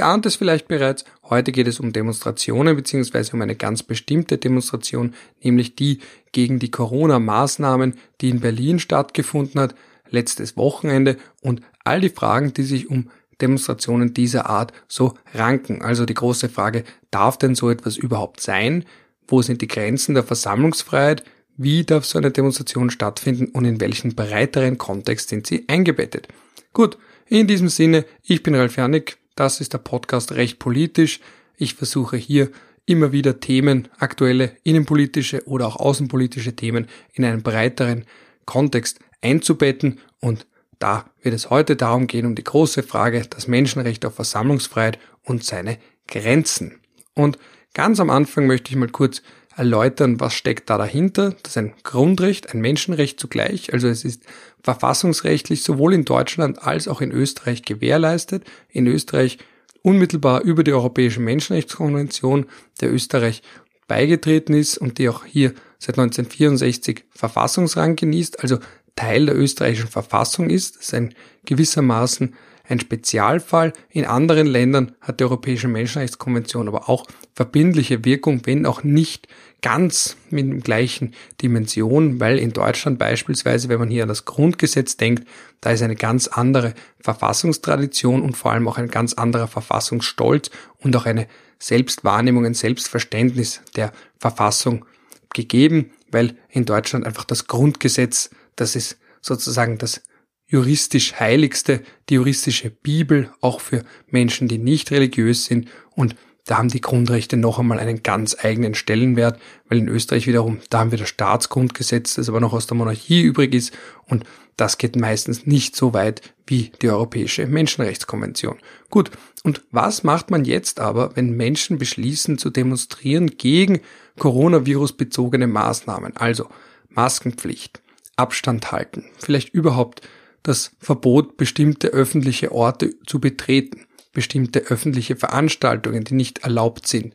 Ihr ahnt es vielleicht bereits, heute geht es um Demonstrationen bzw. um eine ganz bestimmte Demonstration, nämlich die gegen die Corona-Maßnahmen, die in Berlin stattgefunden hat, letztes Wochenende und all die Fragen, die sich um Demonstrationen dieser Art so ranken. Also die große Frage, darf denn so etwas überhaupt sein? Wo sind die Grenzen der Versammlungsfreiheit? Wie darf so eine Demonstration stattfinden und in welchen breiteren Kontext sind sie eingebettet? Gut, in diesem Sinne, ich bin Ralf Janik, das ist der Podcast Recht politisch. Ich versuche hier immer wieder Themen, aktuelle innenpolitische oder auch außenpolitische Themen in einen breiteren Kontext einzubetten und da wird es heute darum gehen, um die große Frage, das Menschenrecht auf Versammlungsfreiheit und seine Grenzen. Und ganz am Anfang möchte ich mal kurz erläutern, was steckt da dahinter. Das ist ein Grundrecht, ein Menschenrecht zugleich. Also es ist verfassungsrechtlich sowohl in Deutschland als auch in Österreich gewährleistet. In Österreich unmittelbar über die Europäische Menschenrechtskonvention, der Österreich beigetreten ist und die auch hier seit 1964 Verfassungsrang genießt, also Teil der österreichischen Verfassung ist. Das ist ein gewissermaßen ein Spezialfall. In anderen Ländern hat die Europäische Menschenrechtskonvention aber auch verbindliche Wirkung, wenn auch nicht ganz mit dem gleichen Dimension, weil in Deutschland beispielsweise, wenn man hier an das Grundgesetz denkt, da ist eine ganz andere Verfassungstradition und vor allem auch ein ganz anderer Verfassungsstolz und auch eine Selbstwahrnehmung, ein Selbstverständnis der Verfassung gegeben, weil in Deutschland einfach das Grundgesetz, das ist sozusagen das juristisch heiligste, die juristische Bibel, auch für Menschen, die nicht religiös sind. Und da haben die Grundrechte noch einmal einen ganz eigenen Stellenwert, weil in Österreich wiederum, da haben wir das Staatsgrundgesetz, das aber noch aus der Monarchie übrig ist. Und das geht meistens nicht so weit wie die Europäische Menschenrechtskonvention. Gut, und was macht man jetzt aber, wenn Menschen beschließen zu demonstrieren gegen Coronavirus-bezogene Maßnahmen? Also Maskenpflicht, Abstand halten, vielleicht überhaupt das Verbot, bestimmte öffentliche Orte zu betreten, bestimmte öffentliche Veranstaltungen, die nicht erlaubt sind,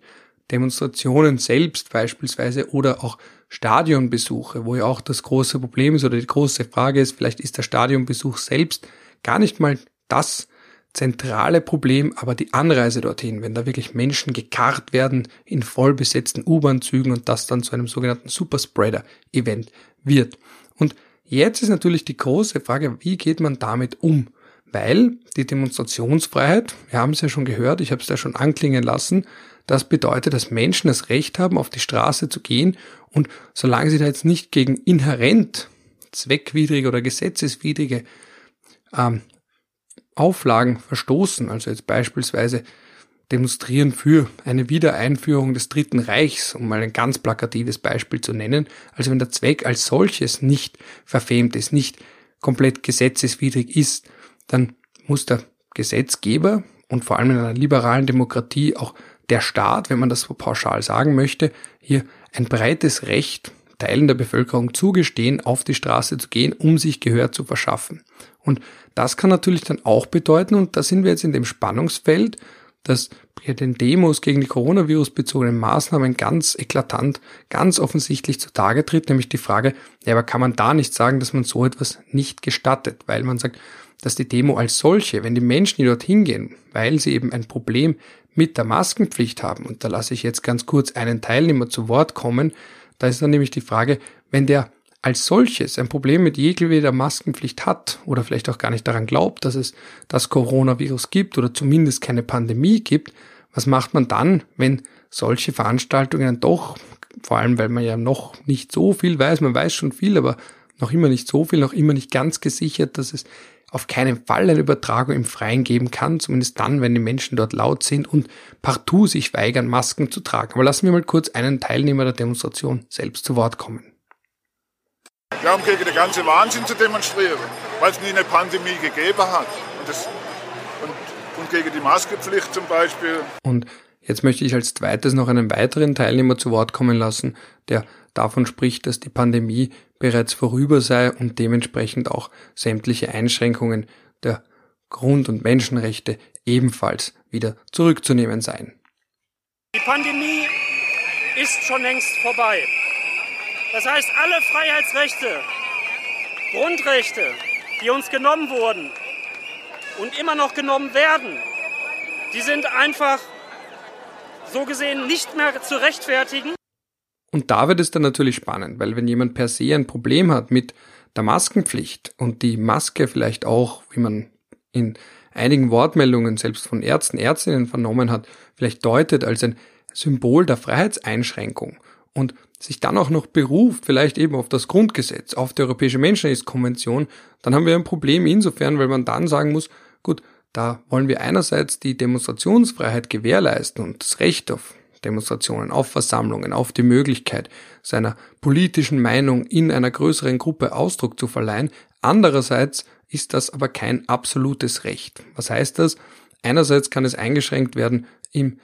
Demonstrationen selbst beispielsweise oder auch Stadionbesuche, wo ja auch das große Problem ist oder die große Frage ist, vielleicht ist der Stadionbesuch selbst gar nicht mal das zentrale Problem, aber die Anreise dorthin, wenn da wirklich Menschen gekarrt werden in vollbesetzten U-Bahn-Zügen und das dann zu einem sogenannten Superspreader-Event wird. Und Jetzt ist natürlich die große Frage, wie geht man damit um? Weil die Demonstrationsfreiheit, wir haben es ja schon gehört, ich habe es ja schon anklingen lassen, das bedeutet, dass Menschen das Recht haben, auf die Straße zu gehen und solange sie da jetzt nicht gegen inhärent zweckwidrige oder gesetzeswidrige ähm, Auflagen verstoßen, also jetzt beispielsweise demonstrieren für eine Wiedereinführung des Dritten Reichs, um mal ein ganz plakatives Beispiel zu nennen. Also wenn der Zweck als solches nicht verfemt ist, nicht komplett gesetzeswidrig ist, dann muss der Gesetzgeber und vor allem in einer liberalen Demokratie auch der Staat, wenn man das so pauschal sagen möchte, hier ein breites Recht Teilen der Bevölkerung zugestehen, auf die Straße zu gehen, um sich Gehör zu verschaffen. Und das kann natürlich dann auch bedeuten, und da sind wir jetzt in dem Spannungsfeld, dass bei den Demos gegen die Coronavirus bezogenen Maßnahmen ganz eklatant, ganz offensichtlich zutage tritt, nämlich die Frage, ja, aber kann man da nicht sagen, dass man so etwas nicht gestattet, weil man sagt, dass die Demo als solche, wenn die Menschen, die dorthin gehen, weil sie eben ein Problem mit der Maskenpflicht haben, und da lasse ich jetzt ganz kurz einen Teilnehmer zu Wort kommen, da ist dann nämlich die Frage, wenn der als solches ein Problem mit jeglicher Maskenpflicht hat oder vielleicht auch gar nicht daran glaubt, dass es das Coronavirus gibt oder zumindest keine Pandemie gibt, was macht man dann, wenn solche Veranstaltungen doch, vor allem weil man ja noch nicht so viel weiß, man weiß schon viel, aber noch immer nicht so viel, noch immer nicht ganz gesichert, dass es auf keinen Fall eine Übertragung im Freien geben kann, zumindest dann, wenn die Menschen dort laut sind und partout sich weigern, Masken zu tragen. Aber lassen wir mal kurz einen Teilnehmer der Demonstration selbst zu Wort kommen. Wir haben gegen den ganzen Wahnsinn zu demonstrieren, weil es nie eine Pandemie gegeben hat. Und, das, und, und gegen die Maskepflicht zum Beispiel. Und jetzt möchte ich als zweites noch einen weiteren Teilnehmer zu Wort kommen lassen, der davon spricht, dass die Pandemie bereits vorüber sei und dementsprechend auch sämtliche Einschränkungen der Grund- und Menschenrechte ebenfalls wieder zurückzunehmen seien. Die Pandemie ist schon längst vorbei. Das heißt, alle Freiheitsrechte, Grundrechte, die uns genommen wurden und immer noch genommen werden, die sind einfach so gesehen nicht mehr zu rechtfertigen. Und da wird es dann natürlich spannend, weil wenn jemand per se ein Problem hat mit der Maskenpflicht und die Maske vielleicht auch, wie man in einigen Wortmeldungen selbst von Ärzten, Ärztinnen vernommen hat, vielleicht deutet als ein Symbol der Freiheitseinschränkung und sich dann auch noch beruft, vielleicht eben auf das Grundgesetz, auf die Europäische Menschenrechtskonvention, dann haben wir ein Problem insofern, weil man dann sagen muss, gut, da wollen wir einerseits die Demonstrationsfreiheit gewährleisten und das Recht auf Demonstrationen, auf Versammlungen, auf die Möglichkeit, seiner politischen Meinung in einer größeren Gruppe Ausdruck zu verleihen. Andererseits ist das aber kein absolutes Recht. Was heißt das? Einerseits kann es eingeschränkt werden im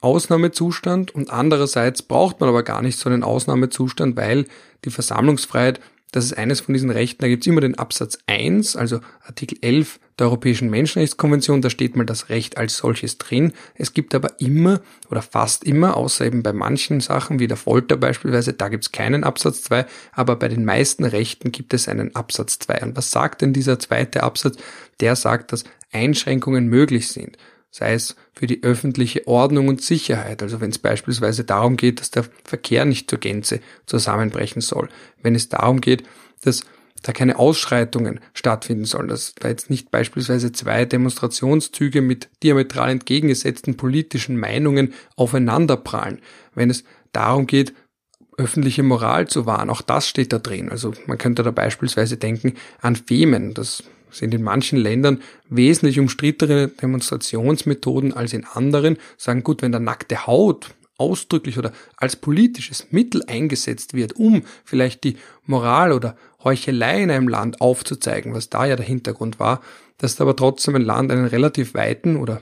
Ausnahmezustand und andererseits braucht man aber gar nicht so einen Ausnahmezustand, weil die Versammlungsfreiheit das ist eines von diesen Rechten. Da gibt's immer den Absatz 1, also Artikel 11 der Europäischen Menschenrechtskonvention, da steht mal das Recht als solches drin. Es gibt aber immer oder fast immer, außer eben bei manchen Sachen wie der Folter beispielsweise, da gibt's keinen Absatz 2, aber bei den meisten Rechten gibt es einen Absatz 2. Und was sagt denn dieser zweite Absatz? Der sagt, dass Einschränkungen möglich sind sei es für die öffentliche Ordnung und Sicherheit, also wenn es beispielsweise darum geht, dass der Verkehr nicht zur Gänze zusammenbrechen soll, wenn es darum geht, dass da keine Ausschreitungen stattfinden sollen, dass da jetzt nicht beispielsweise zwei Demonstrationszüge mit diametral entgegengesetzten politischen Meinungen aufeinanderprallen, wenn es darum geht, öffentliche Moral zu wahren, auch das steht da drin. Also man könnte da beispielsweise denken an Femen, das sind in manchen Ländern wesentlich umstrittere Demonstrationsmethoden als in anderen, sagen, gut, wenn der nackte Haut ausdrücklich oder als politisches Mittel eingesetzt wird, um vielleicht die Moral oder Heuchelei in einem Land aufzuzeigen, was da ja der Hintergrund war, dass aber trotzdem ein Land einen relativ weiten oder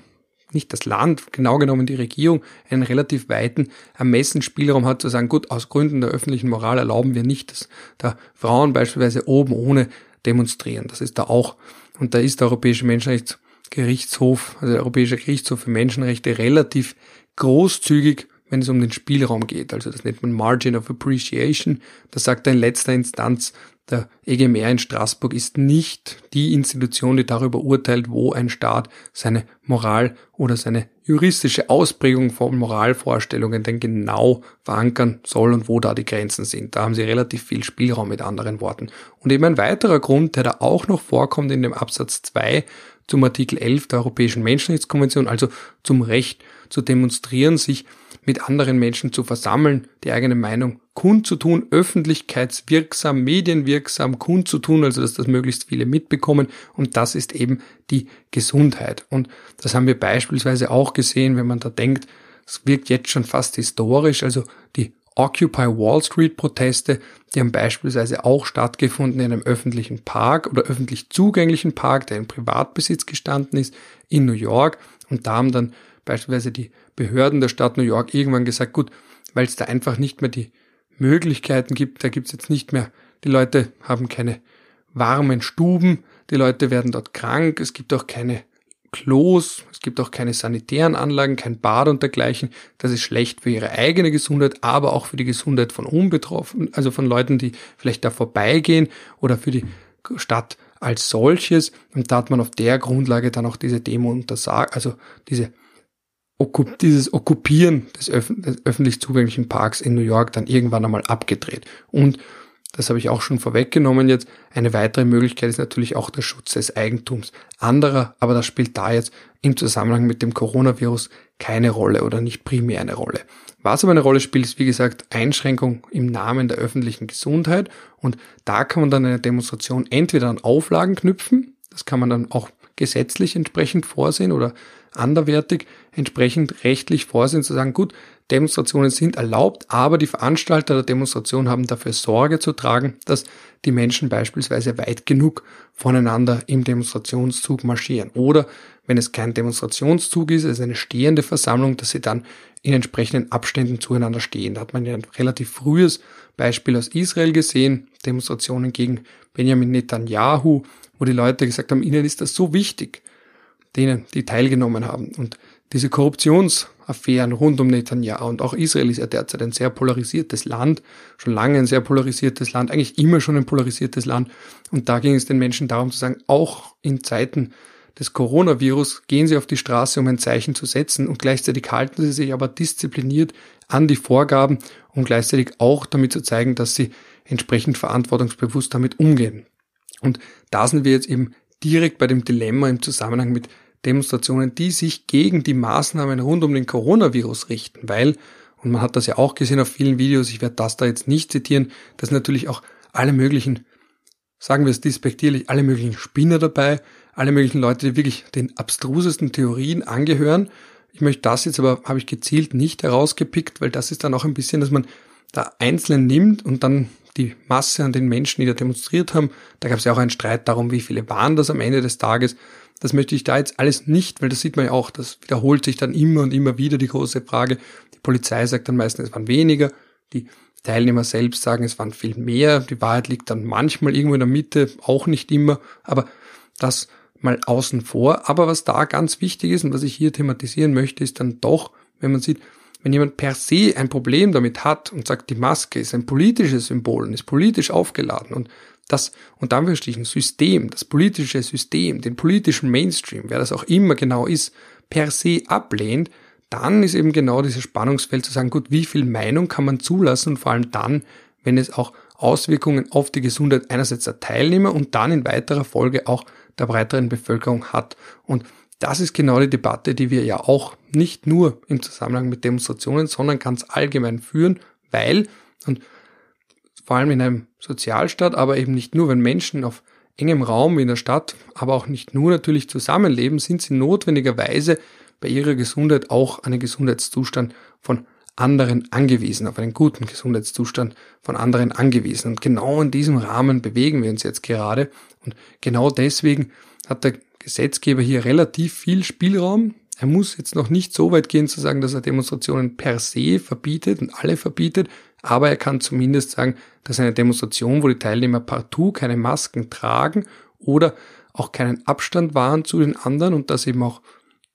nicht das Land, genau genommen die Regierung, einen relativ weiten Ermessensspielraum hat zu sagen, gut, aus Gründen der öffentlichen Moral erlauben wir nicht, dass da Frauen beispielsweise oben ohne demonstrieren. Das ist da auch, und da ist der Europäische Menschenrechtsgerichtshof, also der Europäische Gerichtshof für Menschenrechte relativ großzügig, wenn es um den Spielraum geht. Also das nennt man Margin of Appreciation. Das sagt er in letzter Instanz, der EGMR in Straßburg ist nicht die Institution, die darüber urteilt, wo ein Staat seine Moral oder seine juristische Ausprägung von Moralvorstellungen denn genau verankern soll und wo da die Grenzen sind. Da haben sie relativ viel Spielraum mit anderen Worten. Und eben ein weiterer Grund, der da auch noch vorkommt in dem Absatz 2 zum Artikel 11 der Europäischen Menschenrechtskonvention, also zum Recht zu demonstrieren, sich mit anderen Menschen zu versammeln, die eigene Meinung kundzutun, öffentlichkeitswirksam, medienwirksam kundzutun, also dass das möglichst viele mitbekommen. Und das ist eben die Gesundheit. Und das haben wir beispielsweise auch gesehen, wenn man da denkt, es wirkt jetzt schon fast historisch, also die Occupy Wall Street Proteste, die haben beispielsweise auch stattgefunden in einem öffentlichen Park oder öffentlich zugänglichen Park, der in Privatbesitz gestanden ist, in New York. Und da haben dann beispielsweise die Behörden der Stadt New York irgendwann gesagt, gut, weil es da einfach nicht mehr die Möglichkeiten gibt, da gibt es jetzt nicht mehr, die Leute haben keine warmen Stuben, die Leute werden dort krank, es gibt auch keine Klos, es gibt auch keine sanitären Anlagen, kein Bad und dergleichen. Das ist schlecht für ihre eigene Gesundheit, aber auch für die Gesundheit von Unbetroffenen, also von Leuten, die vielleicht da vorbeigehen oder für die Stadt als solches. Und da hat man auf der Grundlage dann auch diese Demo untersagt, also diese dieses Okkupieren des, öf des, öffentlich zugänglichen Parks in New York dann irgendwann einmal abgedreht. Und das habe ich auch schon vorweggenommen jetzt. Eine weitere Möglichkeit ist natürlich auch der Schutz des Eigentums anderer, aber das spielt da jetzt im Zusammenhang mit dem Coronavirus keine Rolle oder nicht primär eine Rolle. Was aber eine Rolle spielt, ist wie gesagt Einschränkung im Namen der öffentlichen Gesundheit und da kann man dann eine Demonstration entweder an Auflagen knüpfen, das kann man dann auch gesetzlich entsprechend vorsehen oder anderwertig entsprechend rechtlich vorsehen, zu sagen, gut, Demonstrationen sind erlaubt, aber die Veranstalter der Demonstration haben dafür Sorge zu tragen, dass die Menschen beispielsweise weit genug voneinander im Demonstrationszug marschieren. Oder wenn es kein Demonstrationszug ist, es ist eine stehende Versammlung, dass sie dann in entsprechenden Abständen zueinander stehen. Da hat man ja ein relativ frühes Beispiel aus Israel gesehen, Demonstrationen gegen Benjamin Netanyahu, wo die Leute gesagt haben, ihnen ist das so wichtig, denen, die teilgenommen haben. Und diese Korruptionsaffären rund um Netanyahu und auch Israel ist ja derzeit ein sehr polarisiertes Land, schon lange ein sehr polarisiertes Land, eigentlich immer schon ein polarisiertes Land. Und da ging es den Menschen darum zu sagen, auch in Zeiten des Coronavirus gehen sie auf die Straße, um ein Zeichen zu setzen und gleichzeitig halten sie sich aber diszipliniert an die Vorgaben, um gleichzeitig auch damit zu zeigen, dass sie entsprechend verantwortungsbewusst damit umgehen. Und da sind wir jetzt eben direkt bei dem Dilemma im Zusammenhang mit Demonstrationen, die sich gegen die Maßnahmen rund um den Coronavirus richten, weil, und man hat das ja auch gesehen auf vielen Videos, ich werde das da jetzt nicht zitieren, dass natürlich auch alle möglichen, sagen wir es despektierlich, alle möglichen Spinner dabei, alle möglichen Leute, die wirklich den abstrusesten Theorien angehören. Ich möchte das jetzt aber, habe ich gezielt nicht herausgepickt, weil das ist dann auch ein bisschen, dass man da einzeln nimmt und dann die Masse an den Menschen, die da demonstriert haben, da gab es ja auch einen Streit darum, wie viele waren das am Ende des Tages. Das möchte ich da jetzt alles nicht, weil das sieht man ja auch, das wiederholt sich dann immer und immer wieder die große Frage. Die Polizei sagt dann meistens, es waren weniger. Die Teilnehmer selbst sagen, es waren viel mehr. Die Wahrheit liegt dann manchmal irgendwo in der Mitte, auch nicht immer. Aber das mal außen vor. Aber was da ganz wichtig ist und was ich hier thematisieren möchte, ist dann doch, wenn man sieht, wenn jemand per se ein Problem damit hat und sagt, die Maske ist ein politisches Symbol und ist politisch aufgeladen und das, und dann verstehe ich ein System, das politische System, den politischen Mainstream, wer das auch immer genau ist, per se ablehnt, dann ist eben genau dieses Spannungsfeld zu sagen, gut, wie viel Meinung kann man zulassen vor allem dann, wenn es auch Auswirkungen auf die Gesundheit einerseits der Teilnehmer und dann in weiterer Folge auch der breiteren Bevölkerung hat. Und das ist genau die Debatte, die wir ja auch nicht nur im Zusammenhang mit Demonstrationen, sondern ganz allgemein führen, weil, und vor allem in einem Sozialstaat, aber eben nicht nur, wenn Menschen auf engem Raum in der Stadt, aber auch nicht nur natürlich zusammenleben, sind sie notwendigerweise bei ihrer Gesundheit auch einen Gesundheitszustand von anderen angewiesen, auf einen guten Gesundheitszustand von anderen angewiesen. Und genau in diesem Rahmen bewegen wir uns jetzt gerade. Und genau deswegen hat der Gesetzgeber hier relativ viel Spielraum. Er muss jetzt noch nicht so weit gehen zu sagen, dass er Demonstrationen per se verbietet und alle verbietet, aber er kann zumindest sagen, dass eine Demonstration, wo die Teilnehmer partout keine Masken tragen oder auch keinen Abstand wahren zu den anderen und das eben auch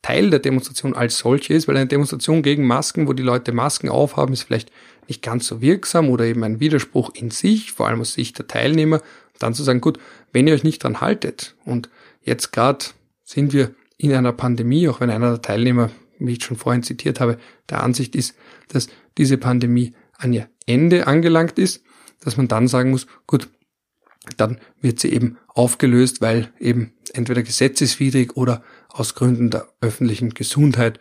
Teil der Demonstration als solche ist, weil eine Demonstration gegen Masken, wo die Leute Masken aufhaben, ist vielleicht nicht ganz so wirksam oder eben ein Widerspruch in sich, vor allem aus Sicht der Teilnehmer, dann zu sagen, gut, wenn ihr euch nicht dran haltet und jetzt gerade sind wir in einer Pandemie, auch wenn einer der Teilnehmer, wie ich schon vorhin zitiert habe, der Ansicht ist, dass diese Pandemie an ihr Ende angelangt ist, dass man dann sagen muss, gut, dann wird sie eben aufgelöst, weil eben entweder gesetzeswidrig oder aus Gründen der öffentlichen Gesundheit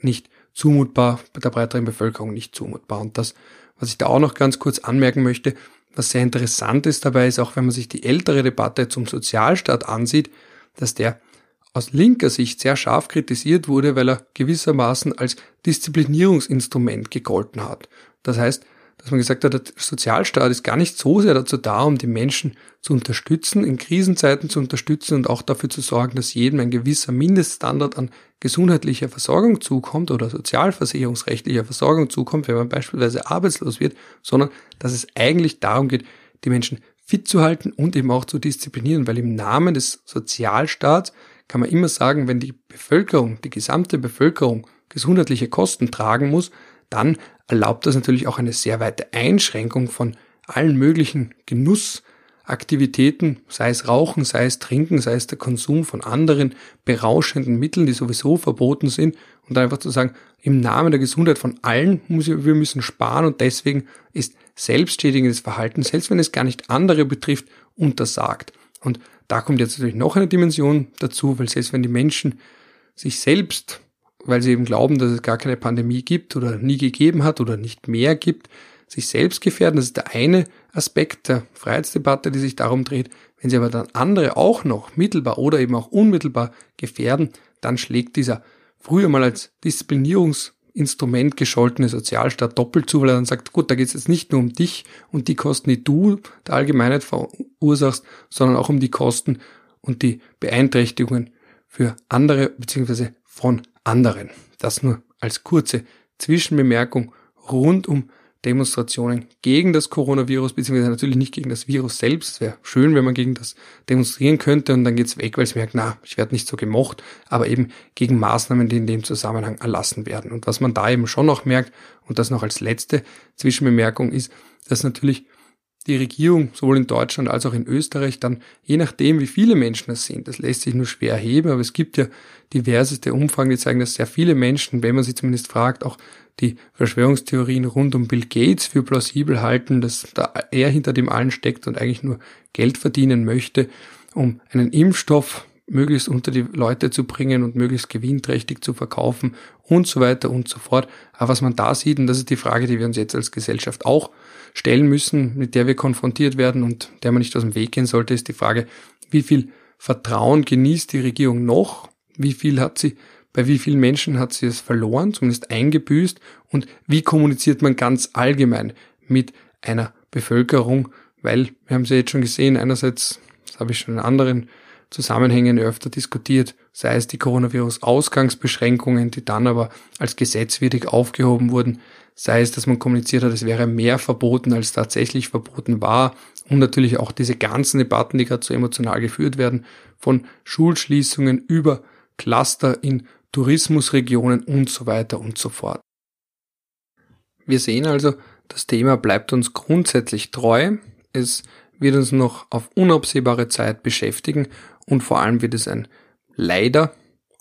nicht zumutbar, der breiteren Bevölkerung nicht zumutbar. Und das, was ich da auch noch ganz kurz anmerken möchte, was sehr interessant ist dabei, ist auch, wenn man sich die ältere Debatte zum Sozialstaat ansieht, dass der aus linker Sicht sehr scharf kritisiert wurde, weil er gewissermaßen als Disziplinierungsinstrument gegolten hat. Das heißt, dass man gesagt hat, der Sozialstaat ist gar nicht so sehr dazu da, um die Menschen zu unterstützen, in Krisenzeiten zu unterstützen und auch dafür zu sorgen, dass jedem ein gewisser Mindeststandard an gesundheitlicher Versorgung zukommt oder sozialversicherungsrechtlicher Versorgung zukommt, wenn man beispielsweise arbeitslos wird, sondern dass es eigentlich darum geht, die Menschen fit zu halten und eben auch zu disziplinieren, weil im Namen des Sozialstaats kann man immer sagen, wenn die Bevölkerung, die gesamte Bevölkerung gesundheitliche Kosten tragen muss, dann erlaubt das natürlich auch eine sehr weite Einschränkung von allen möglichen Genussaktivitäten, sei es Rauchen, sei es Trinken, sei es der Konsum von anderen berauschenden Mitteln, die sowieso verboten sind, und einfach zu sagen, im Namen der Gesundheit von allen, wir müssen sparen und deswegen ist selbstschädigendes Verhalten, selbst wenn es gar nicht andere betrifft, untersagt. Und da kommt jetzt natürlich noch eine Dimension dazu, weil selbst wenn die Menschen sich selbst weil sie eben glauben, dass es gar keine Pandemie gibt oder nie gegeben hat oder nicht mehr gibt, sich selbst gefährden. Das ist der eine Aspekt der Freiheitsdebatte, die sich darum dreht. Wenn sie aber dann andere auch noch mittelbar oder eben auch unmittelbar gefährden, dann schlägt dieser früher mal als Disziplinierungsinstrument gescholtene Sozialstaat doppelt zu, weil er dann sagt, gut, da geht es jetzt nicht nur um dich und die Kosten, die du der Allgemeinheit verursachst, sondern auch um die Kosten und die Beeinträchtigungen für andere beziehungsweise von anderen. Das nur als kurze Zwischenbemerkung rund um Demonstrationen gegen das Coronavirus, beziehungsweise natürlich nicht gegen das Virus selbst. Es wäre schön, wenn man gegen das demonstrieren könnte und dann geht's weg, weil es merkt, na, ich werde nicht so gemocht, aber eben gegen Maßnahmen, die in dem Zusammenhang erlassen werden. Und was man da eben schon noch merkt, und das noch als letzte Zwischenbemerkung ist, dass natürlich die Regierung sowohl in Deutschland als auch in Österreich dann, je nachdem wie viele Menschen es sind, das lässt sich nur schwer erheben, aber es gibt ja diverseste Umfragen, die zeigen, dass sehr viele Menschen, wenn man sie zumindest fragt, auch die Verschwörungstheorien rund um Bill Gates für plausibel halten, dass da er hinter dem allen steckt und eigentlich nur Geld verdienen möchte, um einen Impfstoff möglichst unter die Leute zu bringen und möglichst gewinnträchtig zu verkaufen und so weiter und so fort. Aber was man da sieht, und das ist die Frage, die wir uns jetzt als Gesellschaft auch stellen müssen, mit der wir konfrontiert werden und der man nicht aus dem Weg gehen sollte, ist die Frage, wie viel Vertrauen genießt die Regierung noch? Wie viel hat sie, bei wie vielen Menschen hat sie es verloren, zumindest eingebüßt? Und wie kommuniziert man ganz allgemein mit einer Bevölkerung? Weil, wir haben es ja jetzt schon gesehen, einerseits, das habe ich schon in anderen Zusammenhängen öfter diskutiert, sei es die Coronavirus-Ausgangsbeschränkungen, die dann aber als gesetzwidrig aufgehoben wurden, sei es, dass man kommuniziert hat, es wäre mehr verboten, als tatsächlich verboten war und natürlich auch diese ganzen Debatten, die gerade so emotional geführt werden, von Schulschließungen über Cluster in Tourismusregionen und so weiter und so fort. Wir sehen also, das Thema bleibt uns grundsätzlich treu. Es wird uns noch auf unabsehbare Zeit beschäftigen und vor allem wird es ein leider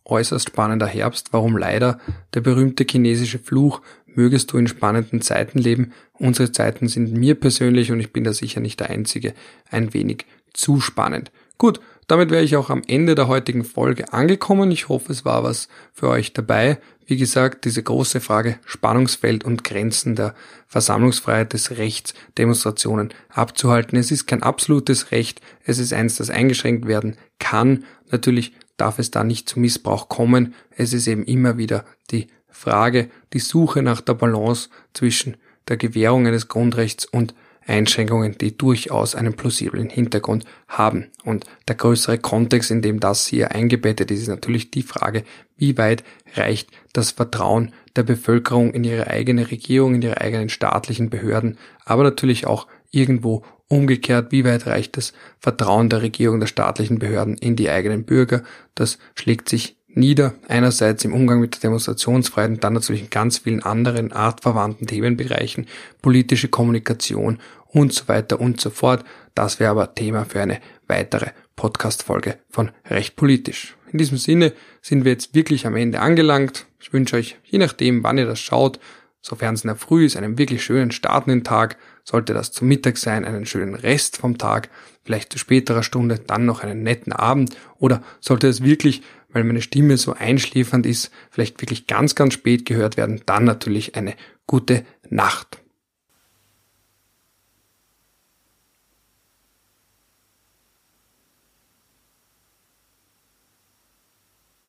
äußerst spannender Herbst. Warum leider? Der berühmte chinesische Fluch, mögest du in spannenden Zeiten leben. Unsere Zeiten sind mir persönlich, und ich bin da sicher nicht der Einzige, ein wenig zu spannend. Gut, damit wäre ich auch am Ende der heutigen Folge angekommen. Ich hoffe, es war was für euch dabei. Wie gesagt, diese große Frage Spannungsfeld und Grenzen der Versammlungsfreiheit des Rechts, Demonstrationen abzuhalten. Es ist kein absolutes Recht, es ist eins, das eingeschränkt werden kann. Natürlich darf es da nicht zu Missbrauch kommen. Es ist eben immer wieder die Frage, die Suche nach der Balance zwischen der Gewährung eines Grundrechts und Einschränkungen, die durchaus einen plausiblen Hintergrund haben. Und der größere Kontext, in dem das hier eingebettet ist, ist natürlich die Frage, wie weit reicht das Vertrauen der Bevölkerung in ihre eigene Regierung, in ihre eigenen staatlichen Behörden, aber natürlich auch irgendwo umgekehrt, wie weit reicht das Vertrauen der Regierung, der staatlichen Behörden in die eigenen Bürger. Das schlägt sich nieder, einerseits im Umgang mit der Demonstrationsfreiheit und dann natürlich in ganz vielen anderen artverwandten Themenbereichen, politische Kommunikation und so weiter und so fort. Das wäre aber Thema für eine weitere Podcast-Folge von Recht Politisch. In diesem Sinne sind wir jetzt wirklich am Ende angelangt. Ich wünsche euch, je nachdem, wann ihr das schaut, sofern es in der Früh ist, einen wirklich schönen startenden Tag. Sollte das zum Mittag sein, einen schönen Rest vom Tag, vielleicht zu späterer Stunde, dann noch einen netten Abend. Oder sollte es wirklich, weil meine Stimme so einschläfernd ist, vielleicht wirklich ganz, ganz spät gehört werden, dann natürlich eine gute Nacht.